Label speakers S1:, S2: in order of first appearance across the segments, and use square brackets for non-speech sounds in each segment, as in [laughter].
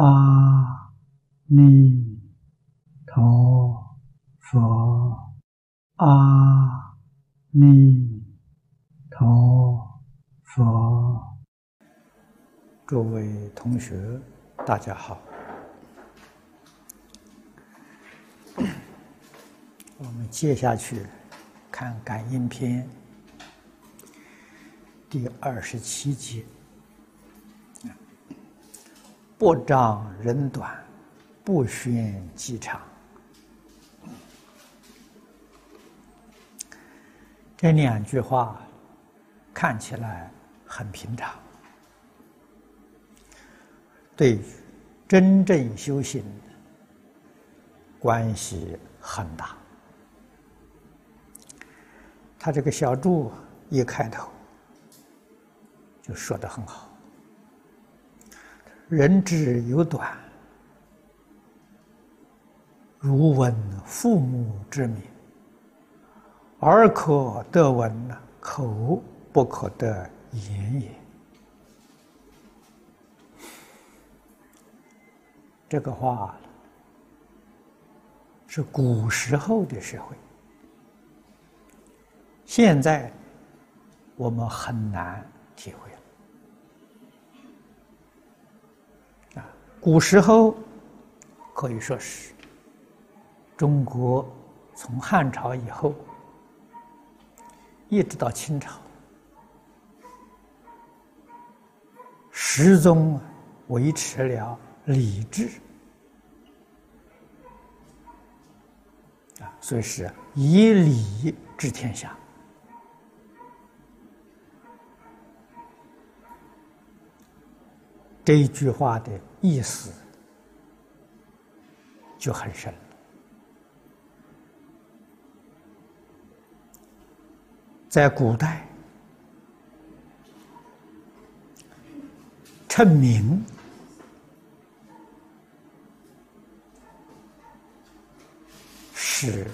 S1: 阿弥陀佛，阿弥陀佛。各位同学，大家好。[coughs] 我们接下去看《感应篇》第二十七节。不长人短，不宣机长。这两句话看起来很平常，对真正修行关系很大。他这个小注一开头就说的很好。人之有短，如闻父母之名，耳可得闻，口不可得言也。这个话是古时候的社会，现在我们很难体会。古时候可以说是中国从汉朝以后一直到清朝，始终维持了礼制啊，所以是以礼治天下。这一句话的意思就很深了。在古代，称名是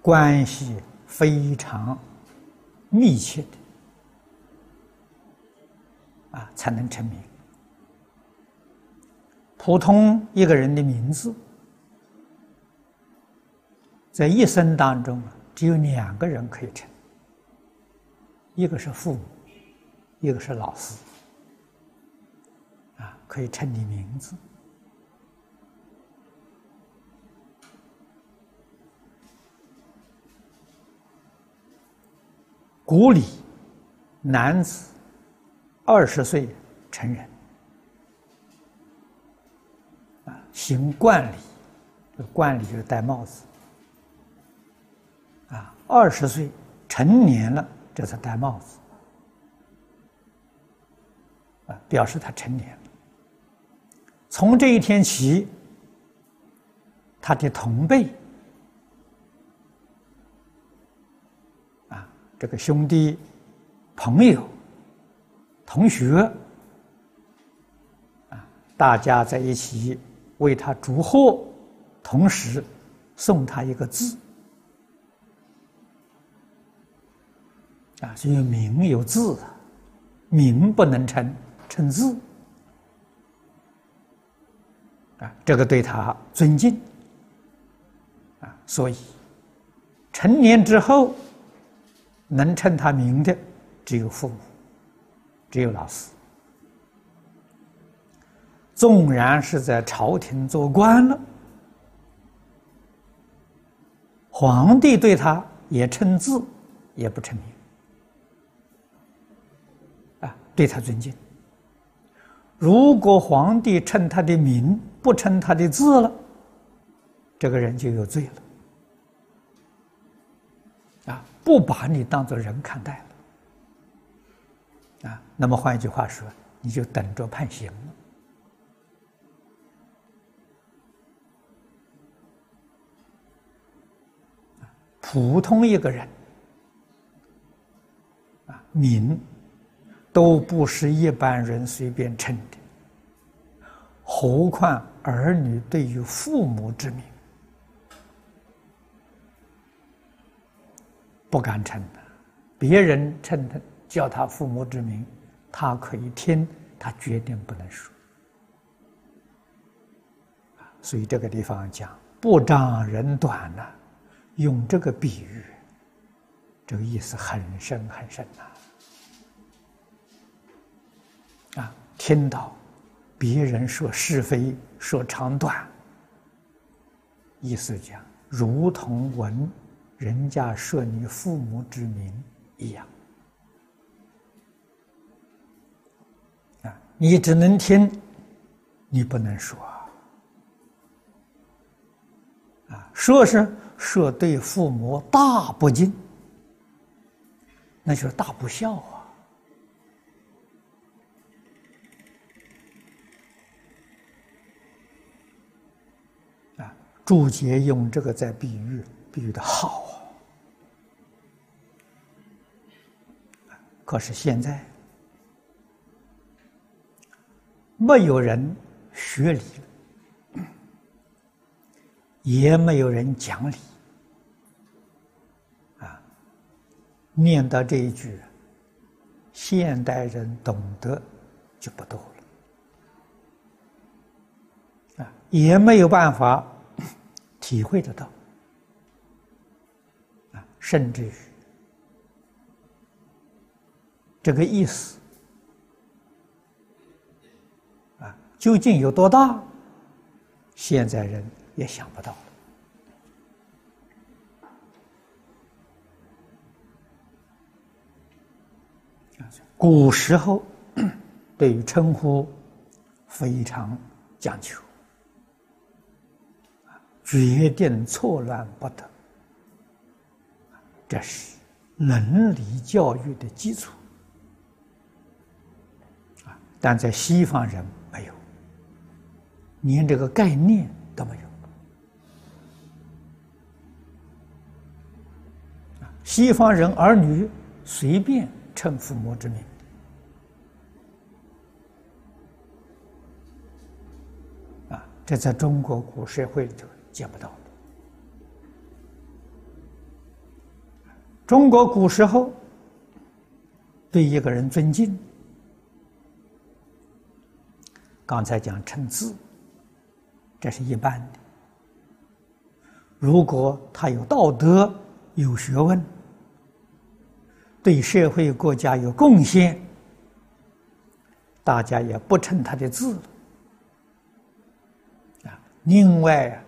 S1: 关系非常密切的。啊，才能成名。普通一个人的名字，在一生当中只有两个人可以称，一个是父母，一个是老师。啊，可以称你名字。古礼，男子。二十岁成人，啊，行冠礼，这冠礼就是戴帽子，啊，二十岁成年了，这才戴帽子，啊，表示他成年了。从这一天起，他的同辈，啊，这个兄弟、朋友。同学，啊，大家在一起为他祝贺，同时送他一个字，啊，所以名有字，名不能称，称字，啊，这个对他尊敬，啊，所以成年之后能称他名的只有父母。只有老师，纵然是在朝廷做官了，皇帝对他也称字，也不称名，啊，对他尊敬。如果皇帝称他的名，不称他的字了，这个人就有罪了，啊，不把你当做人看待了。啊，那么换一句话说，你就等着判刑了。普通一个人，啊，名都不是一般人随便称的，何况儿女对于父母之名，不敢称的，别人称他。叫他父母之名，他可以听，他决定不能说。所以这个地方讲不长人短呢，用这个比喻，这个意思很深很深呐。啊，听到别人说是非、说长短，意思讲如同闻人家说你父母之名一样。啊，你只能听，你不能说啊。说是说对父母大不敬，那就是大不孝啊！啊，注解用这个在比喻，比喻的好！可是现在没有人学理。也没有人讲理，啊，念到这一句，现代人懂得就不多了，啊，也没有办法 [coughs] 体会得到，啊，甚至于这个意思，究竟有多大？现在人。也想不到古时候对于称呼非常讲究，决定错乱不得，这是伦理教育的基础啊！但在西方人，连这个概念都没有。西方人儿女随便称父母之名，啊，这在中国古社会里头见不到的。中国古时候对一个人尊敬，刚才讲称字，这是一般的。如果他有道德、有学问，对社会国家有贡献，大家也不称他的字啊。另外，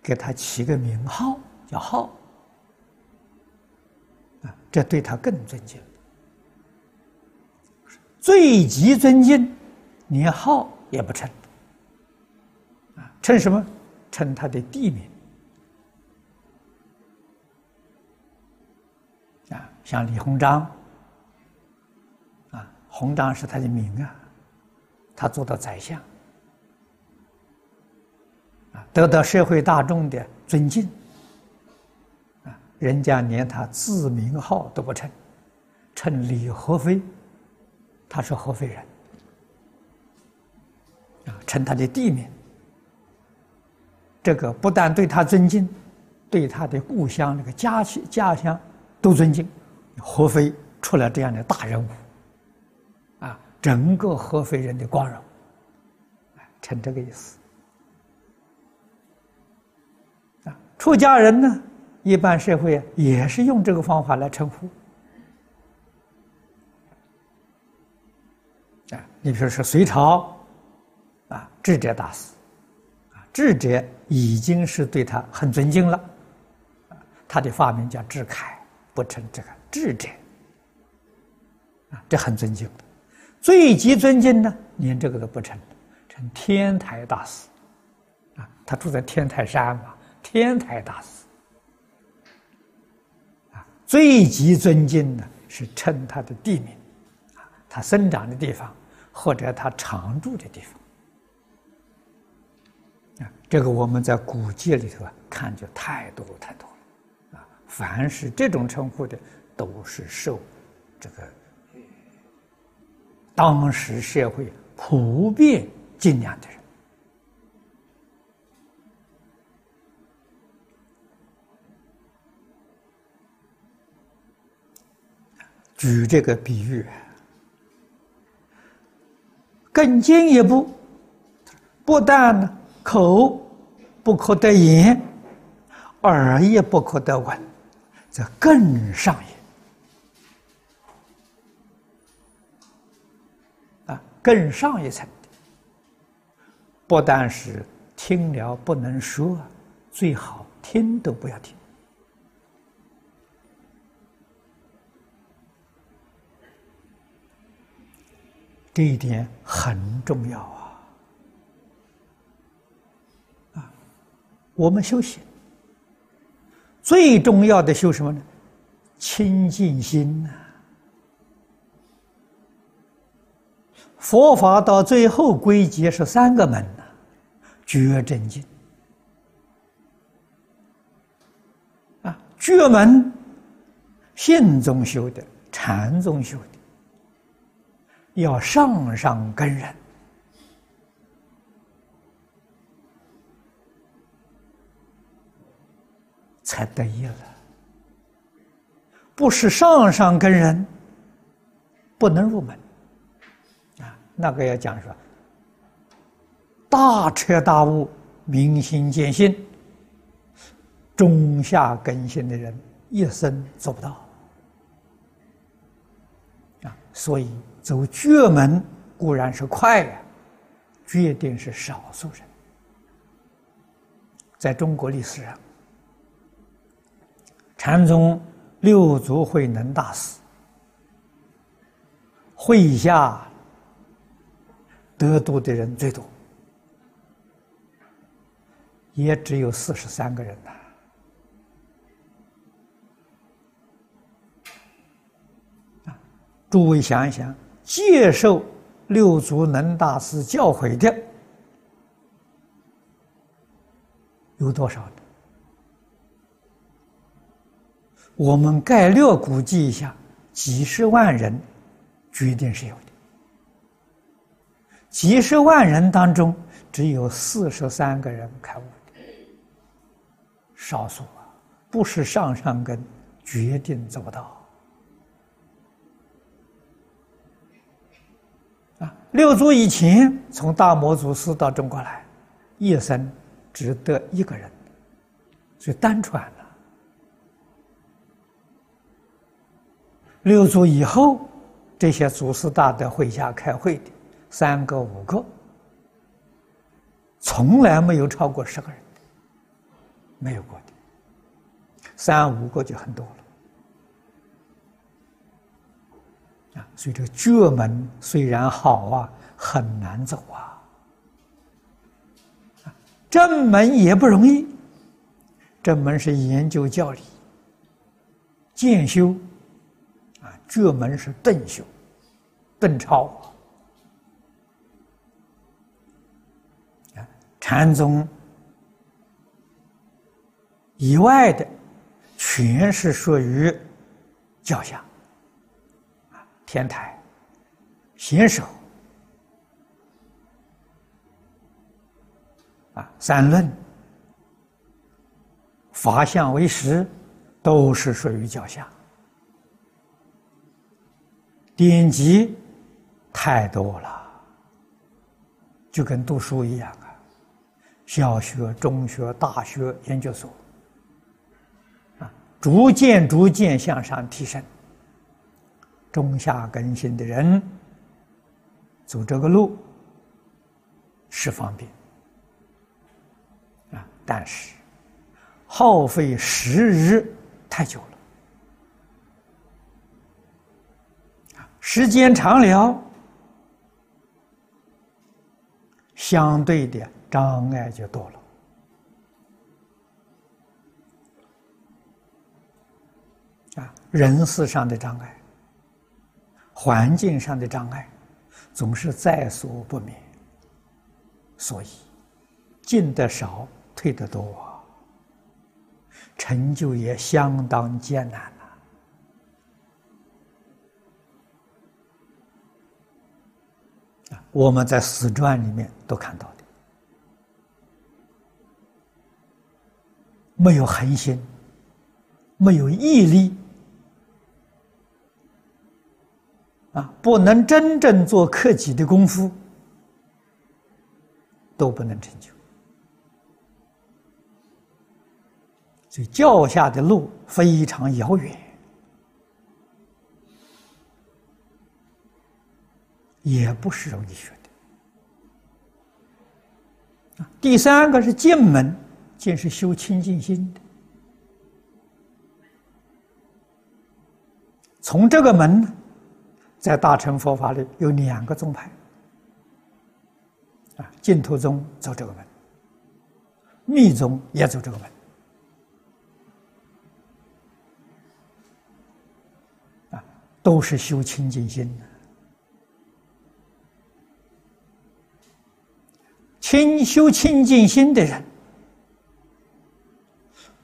S1: 给他起个名号叫号啊，这对他更尊敬。最极尊敬，连号也不称，称什么？称他的地名。啊像李鸿章，啊，鸿章是他的名啊，他做到宰相，啊，得到社会大众的尊敬，啊，人家连他字名号都不称，称李合肥，他是合肥人，啊，称他的地名，这个不但对他尊敬，对他的故乡那个家乡家乡都尊敬。合肥出了这样的大人物，啊，整个合肥人的光荣，成这个意思。啊，出家人呢，一般社会也是用这个方法来称呼。啊，你比如说隋朝，啊，智者大师，啊，智者已经是对他很尊敬了，他的发明叫智凯，不称这个。智者。啊，这很尊敬。最极尊敬呢，连这个都不称，称天台大师。啊，他住在天台山嘛，天台大师。啊，最极尊敬呢是称他的地名。啊，他生长的地方或者他常住的地方。这个我们在古籍里头啊看就太多太多了啊，凡是这种称呼的。都是受这个当时社会普遍敬仰的人。举这个比喻，更进一步，不但呢口不可得言，耳也不可得闻，这更上也啊，更上一层的，不但是听了不能说，最好听都不要听。这一点很重要！啊，我们修行最重要的修什么呢？清净心呐！佛法到最后归结是三个门呐：觉正净啊，觉门信中修的，禅中修的。要上上根人，才得意了。不是上上根人，不能入门。啊，那个要讲说，大彻大悟、明心见性、中下根性的人，一生做不到。啊，所以。走绝门固然是快呀，决定是少数人。在中国历史上，禅宗六祖慧能大师会下得度的人最多，也只有四十三个人呐。啊，诸位想一想。接受六祖能大师教诲的有多少呢？我们概略估计一下，几十万人，绝对是有的。几十万人当中，只有四十三个人开悟的，少数啊，不是上上根，决定做不到。啊六祖以前从大摩祖师到中国来，一生只得一个人，所以单传了。六祖以后，这些祖师大德会下开会的三个五个，从来没有超过十个人，没有过的，三五个就很多了。啊，所以这个绝门虽然好啊，很难走啊。正门也不容易，正门是研究教理、渐修，这，门是顿修、顿超啊。禅宗以外的，全是属于教下。天台、贤手啊，三论、法相为实，都是属于脚下。典籍太多了，就跟读书一样啊，小学、中学、大学、研究所啊，逐渐逐渐向上提升。中下根性的人走这个路是方便啊，但是耗费时日太久了时间长了，相对的障碍就多了啊，人事上的障碍。环境上的障碍总是在所不免，所以进得少，退得多，成就也相当艰难我们在史传里面都看到的，没有恒心，没有毅力。啊，不能真正做克己的功夫，都不能成就。所以脚下的路非常遥远，也不是容易学的。第三个是进门，进是修清净心的。从这个门，在大乘佛法里有两个宗派，啊，净土宗走这个门，密宗也走这个门。啊都是修清净心的，清修清净心的人，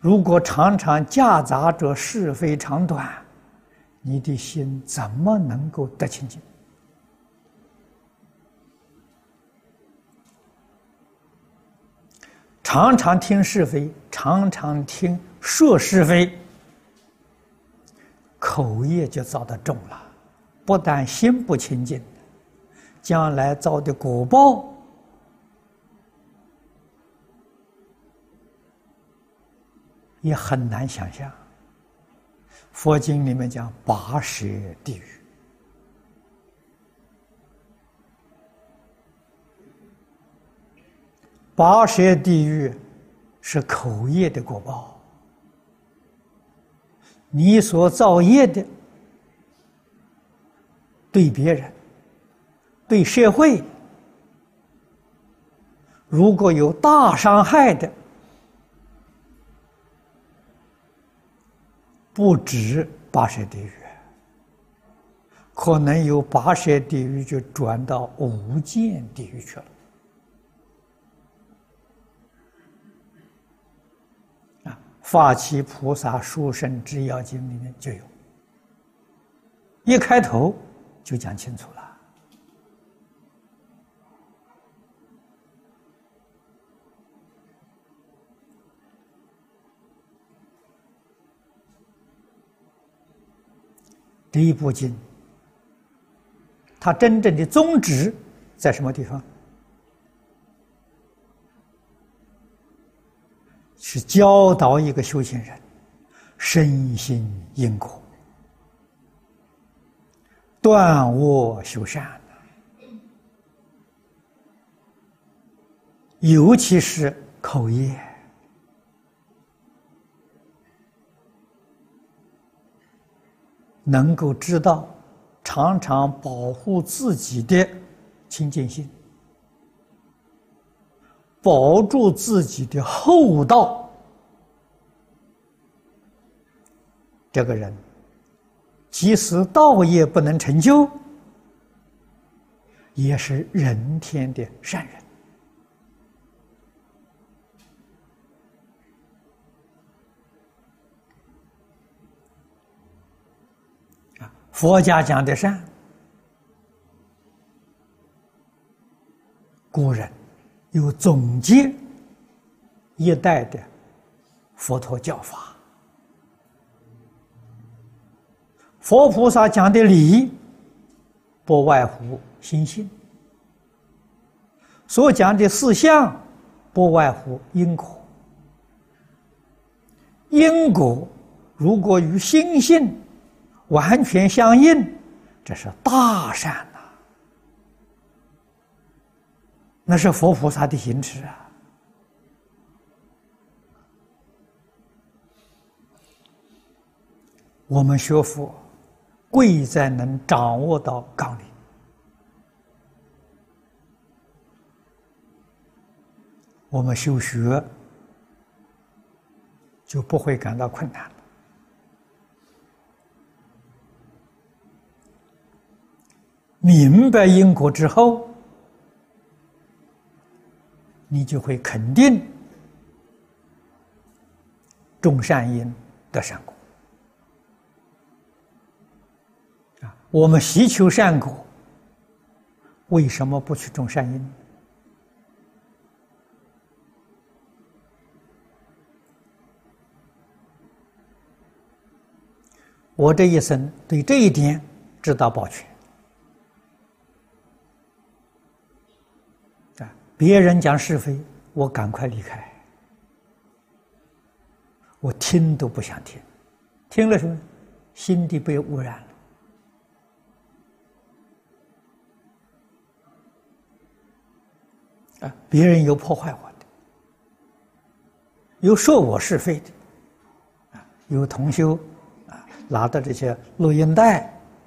S1: 如果常常夹杂着是非长短，你的心怎么能够得清净？常常听是非，常常听说是非。口业就造的重了，不但心不清净，将来造的果报也很难想象。佛经里面讲八舌地狱，八舌地狱是口业的果报。你所造业的，对别人、对社会，如果有大伤害的，不止八舌地狱，可能有八舌地狱就转到无间地狱去了。啊，《法起菩萨书生之要经里面就有，一开头就讲清楚了。这一部经，它真正的宗旨在什么地方？是教导一个修行人身心因果，断恶修善尤其是口业，能够知道常常保护自己的清净心。保住自己的厚道，这个人即使道业不能成就，也是人天的善人。啊，佛家讲的善，古人。有总结一代的佛陀教法，佛菩萨讲的理，不外乎心性；所讲的事相，不外乎因果。因果如果与心性完全相应，这是大善呐。那是佛菩萨的行持啊！我们学佛，贵在能掌握到纲领，我们修学就不会感到困难明白因果之后。你就会肯定种善因得善果啊！我们希求善果，为什么不去种善因？我这一生对这一点知道保全。别人讲是非，我赶快离开，我听都不想听，听了什么，心地被污染了。啊，别人有破坏我的，有说我是非的，啊，有同修啊拿到这些录音带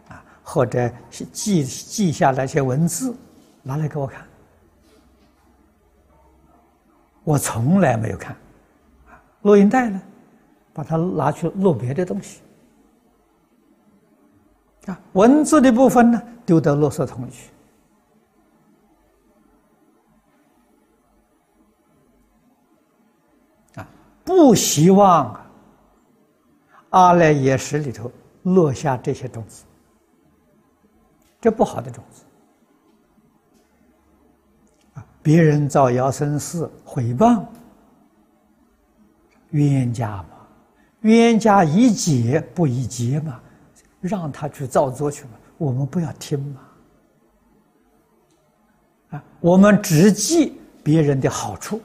S1: 啊，或者记记下那些文字，拿来给我看。我从来没有看，录音带呢，把它拿去录别的东西，啊，文字的部分呢丢到垃圾桶里去，啊，不希望阿赖耶识里头落下这些种子，这不好的种子。别人造谣生事、诽谤冤家嘛，冤家宜解不宜结嘛，让他去造作去嘛，我们不要听嘛。啊，我们只记别人的好处，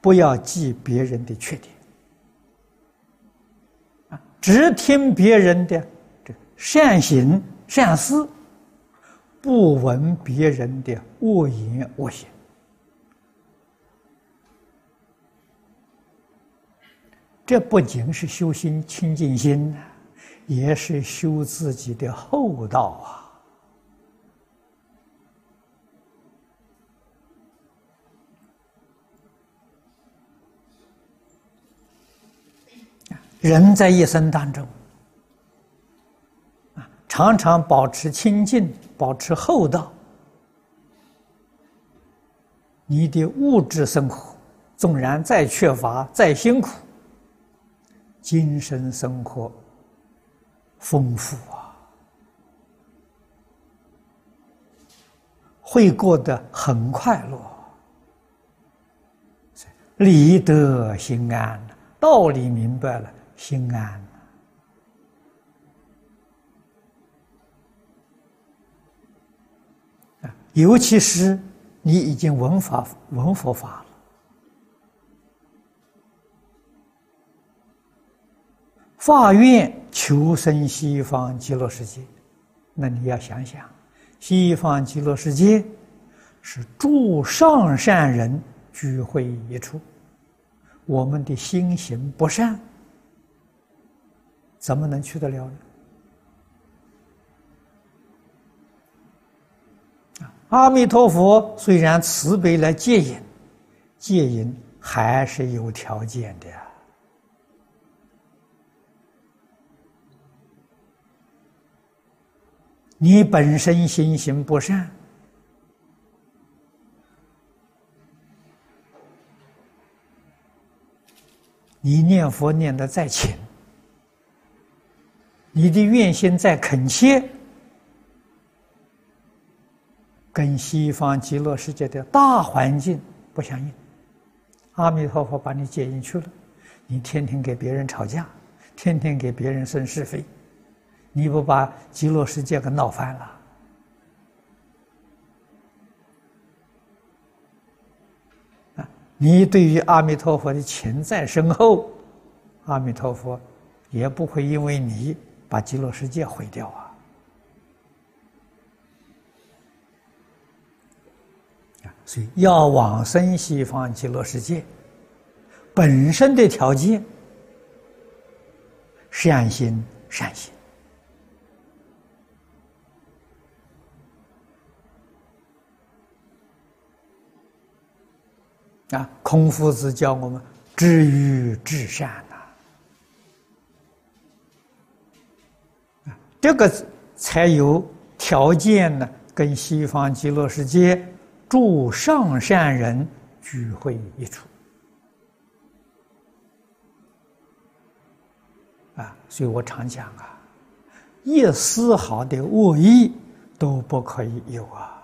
S1: 不要记别人的缺点。啊，只听别人的这善行善事，不闻别人的恶言恶行。这不仅是修心清净心，也是修自己的厚道啊！人在一生当中啊，常常保持清净，保持厚道，你的物质生活纵然再缺乏、再辛苦。精神生活丰富啊，会过得很快乐，理得心安，道理明白了，心安。尤其是你已经闻法闻佛法了。发愿求生西方极乐世界，那你要想想，西方极乐世界是诸上善人聚会一处，我们的心行不善，怎么能去得了呢？阿弥陀佛虽然慈悲来戒引，戒引还是有条件的。你本身心行不善，你念佛念的再勤，你的愿心再恳切，跟西方极乐世界的大环境不相应。阿弥陀佛把你接进去了，你天天给别人吵架，天天给别人生是非。你不把极乐世界给闹翻了？啊！你对于阿弥陀佛的情在深厚，阿弥陀佛也不会因为你把极乐世界毁掉啊！所以要往生西方极乐世界，本身的条件善心善行。啊，孔夫子教我们知于至善呐，啊，这个才有条件呢，跟西方极乐世界诸上善人聚会一处。啊，所以我常讲啊，一丝毫的恶意都不可以有啊。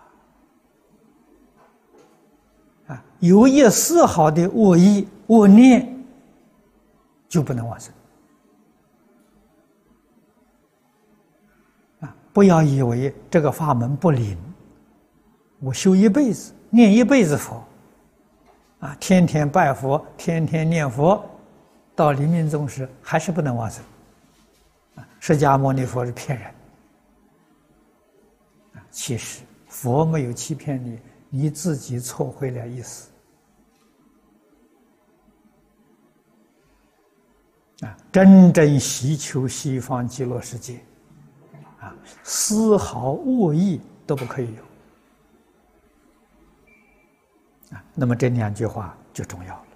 S1: 有一丝毫的恶意、恶念，就不能往生。啊！不要以为这个法门不灵，我修一辈子、念一辈子佛，啊，天天拜佛，天天念佛，到临命终时还是不能往生。释迦牟尼佛是骗人。啊，其实佛没有欺骗你，你自己错会了意思。啊，真正希求西方极乐世界，啊，丝毫恶意都不可以有。啊，那么这两句话就重要了，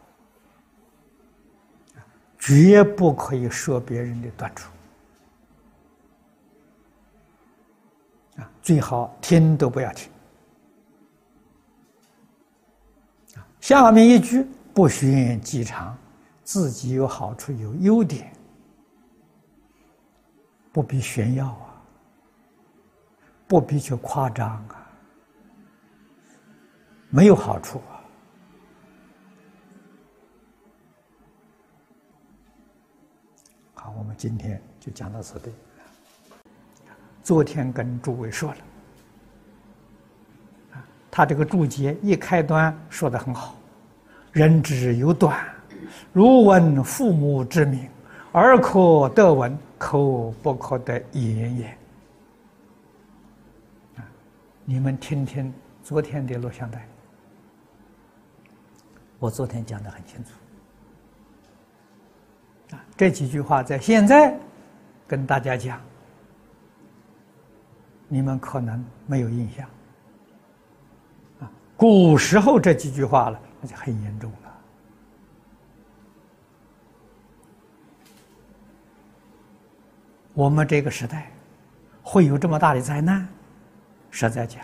S1: 绝不可以说别人的短处，啊，最好听都不要听。啊，下面一句不宣己长。自己有好处有优点，不必炫耀啊，不必去夸张啊，没有好处啊。好，我们今天就讲到此地。昨天跟诸位说了，他这个注解一开端说的很好，人之有短。如闻父母之名，耳可得闻，口不可得言也。啊，你们听听昨天的录像带，我昨天讲的很清楚。啊，这几句话在现在跟大家讲，你们可能没有印象。啊，古时候这几句话了，那就很严重了。我们这个时代会有这么大的灾难，实在讲，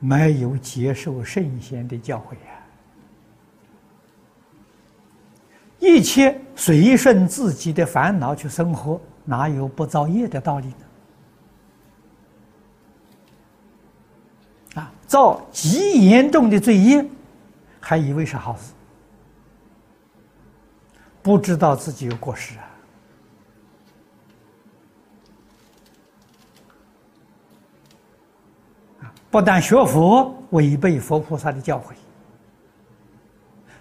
S1: 没有接受圣贤的教诲呀，一切随顺自己的烦恼去生活，哪有不造业的道理呢？啊，造极严重的罪业，还以为是好事，不知道自己有过失啊。不但学佛违背佛菩萨的教诲，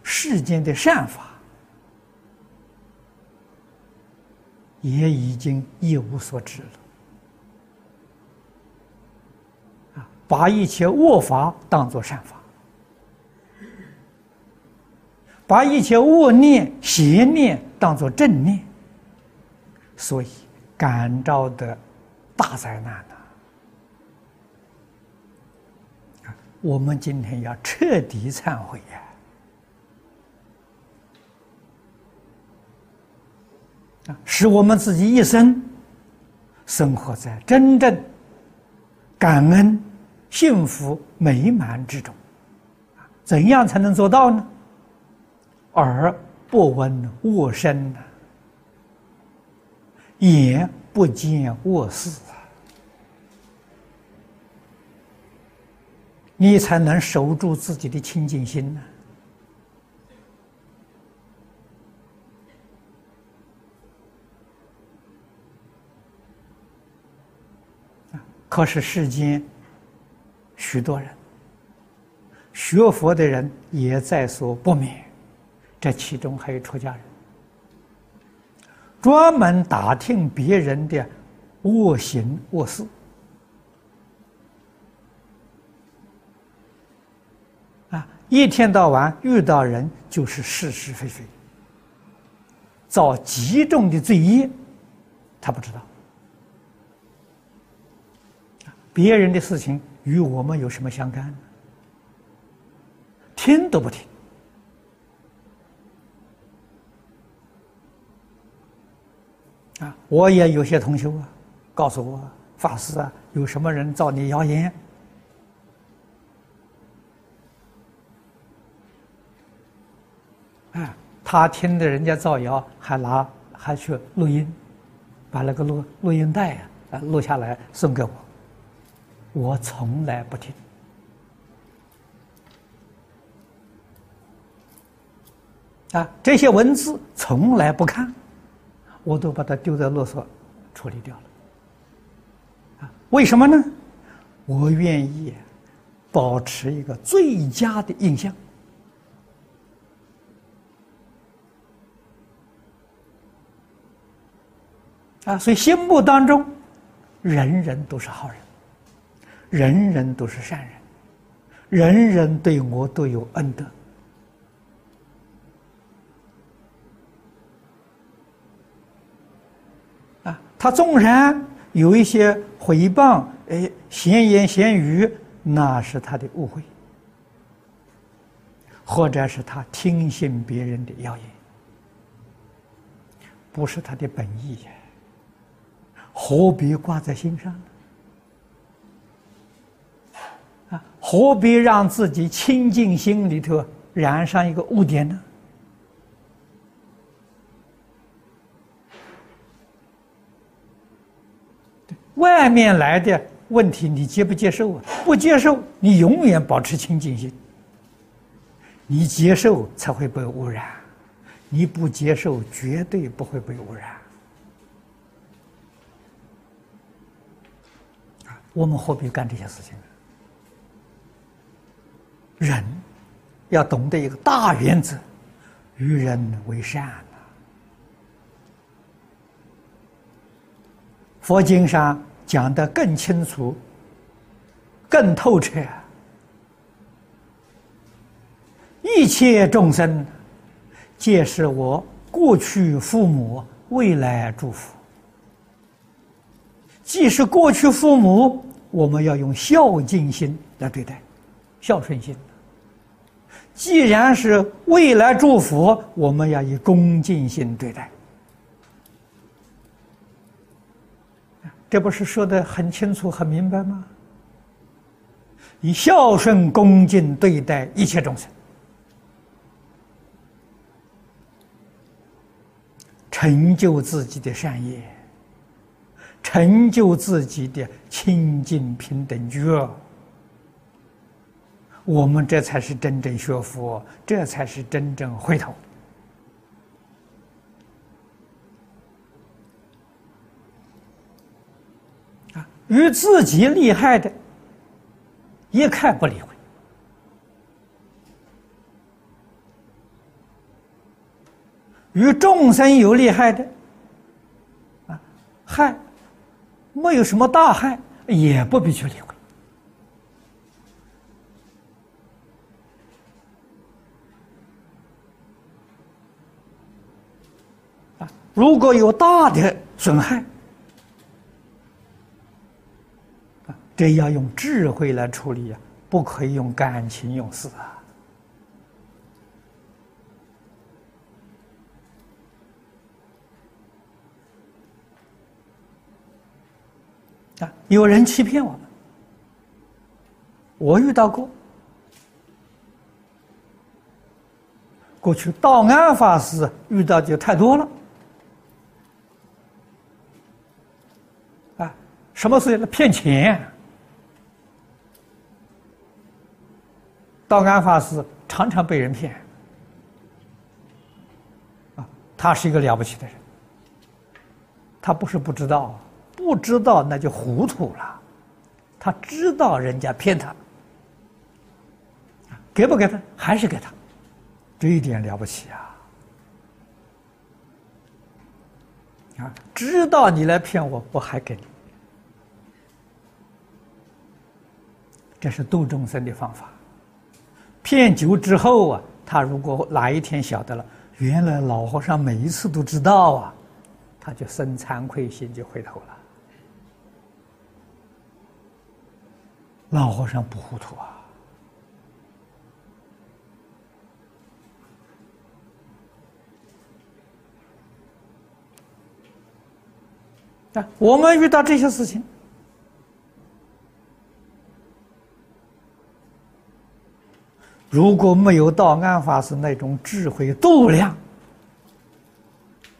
S1: 世间的善法也已经一无所知了。啊，把一切恶法当作善法，把一切恶念、邪念当作正念，所以感召的大灾难呢。我们今天要彻底忏悔呀！啊，使我们自己一生生活在真正感恩、幸福、美满之中。怎样才能做到呢？耳不闻恶声，眼不见恶事。你才能守住自己的清净心呢。可是世间许多人学佛的人也在所不免，这其中还有出家人，专门打听别人的恶行恶事。一天到晚遇到人就是是是非非，造极重的罪业，他不知道。别人的事情与我们有什么相干？听都不听。啊，我也有些同修啊，告诉我法师啊，有什么人造你谣言？他听的人家造谣，还拿还去录音，把那个录录音带啊录下来送给我，我从来不听啊，这些文字从来不看，我都把它丢在勒索处理掉了啊？为什么呢？我愿意保持一个最佳的印象。啊，所以心目当中，人人都是好人，人人都是善人，人人对我都有恩德。啊，他纵然有一些诽谤、哎闲言闲语，那是他的误会，或者是他听信别人的谣言，不是他的本意呀。何必挂在心上呢？啊，何必让自己清净心里头染上一个污点呢？外面来的问题，你接不接受啊？不接受，你永远保持清净心。你接受才会被污染，你不接受，绝对不会被污染。我们何必干这些事情？人要懂得一个大原则：与人为善佛经上讲的更清楚、更透彻。一切众生，皆是我过去父母未来祝福。既是过去父母。我们要用孝敬心来对待，孝顺心。既然是未来祝福，我们要以恭敬心对待。这不是说的很清楚、很明白吗？以孝顺、恭敬对待一切众生，成就自己的善业。成就自己的清净平等觉，我们这才是真正学佛，这才是真正回头。啊，与自己厉害的，一看不理会；与众生有利害的，啊，害。没有什么大害，也不必去理会。啊，如果有大的损害，啊，这要用智慧来处理啊，不可以用感情用事啊。啊！有人欺骗我们，我遇到过。过去道安法师遇到就太多了。啊，什么事情？骗钱。道安法师常常被人骗。啊，他是一个了不起的人。他不是不知道。不知道那就糊涂了，他知道人家骗他，给不给他还是给他，这一点了不起啊！啊，知道你来骗我，我还给你，这是度众生的方法。骗久之后啊，他如果哪一天晓得了，原来老和尚每一次都知道啊，他就生惭愧心，就回头了。老和尚不糊涂啊！啊，我们遇到这些事情，如果没有道安法师那种智慧度量，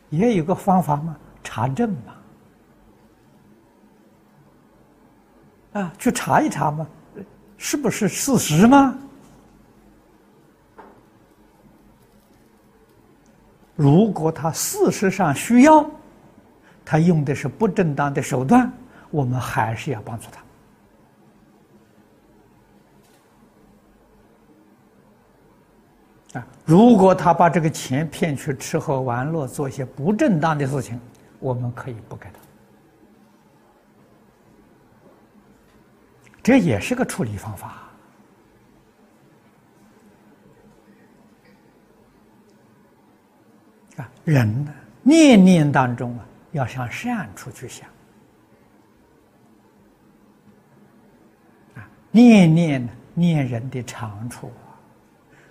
S1: 也有个方法嘛，查证嘛。啊，去查一查嘛，是不是事实吗？如果他事实上需要，他用的是不正当的手段，我们还是要帮助他。啊，如果他把这个钱骗去吃喝玩乐，做一些不正当的事情，我们可以不给他，这也是个处理方法。啊，人呢，念念当中啊，要向善处去想。啊，念念念人的长处啊，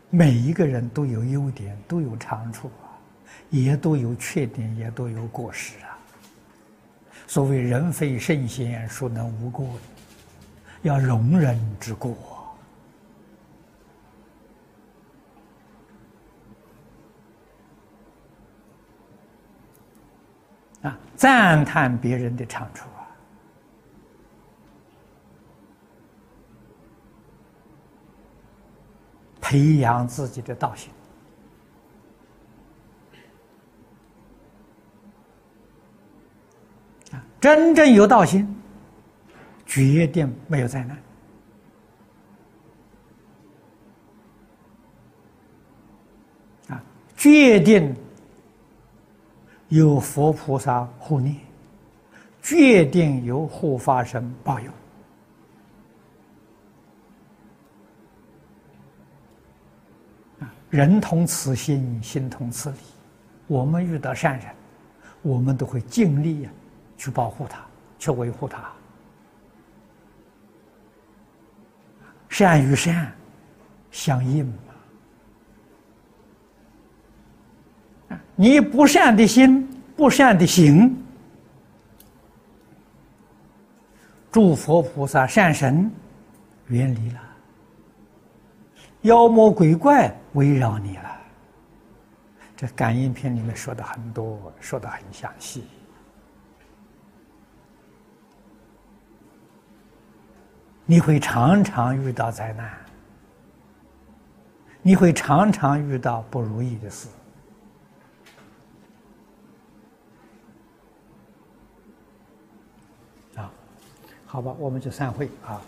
S1: 每一个人都有优点，都有长处啊，也都有缺点，也都有过失啊。所谓人非圣贤，孰能无过？要容人之过。啊，赞叹别人的长处啊，培养自己的道行啊，真正有道心，决定没有灾难啊，决定。有佛菩萨护念，决定有护法神保佑。人同此心，心同此理。我们遇到善人，我们都会尽力呀，去保护他，去维护他。善与善相应嘛。你不善的心，不善的行，诸佛菩萨、善神远离了，妖魔鬼怪围绕你了。这感应篇里面说的很多，说的很详细。你会常常遇到灾难，你会常常遇到不如意的事。啊好吧，我们就散会啊。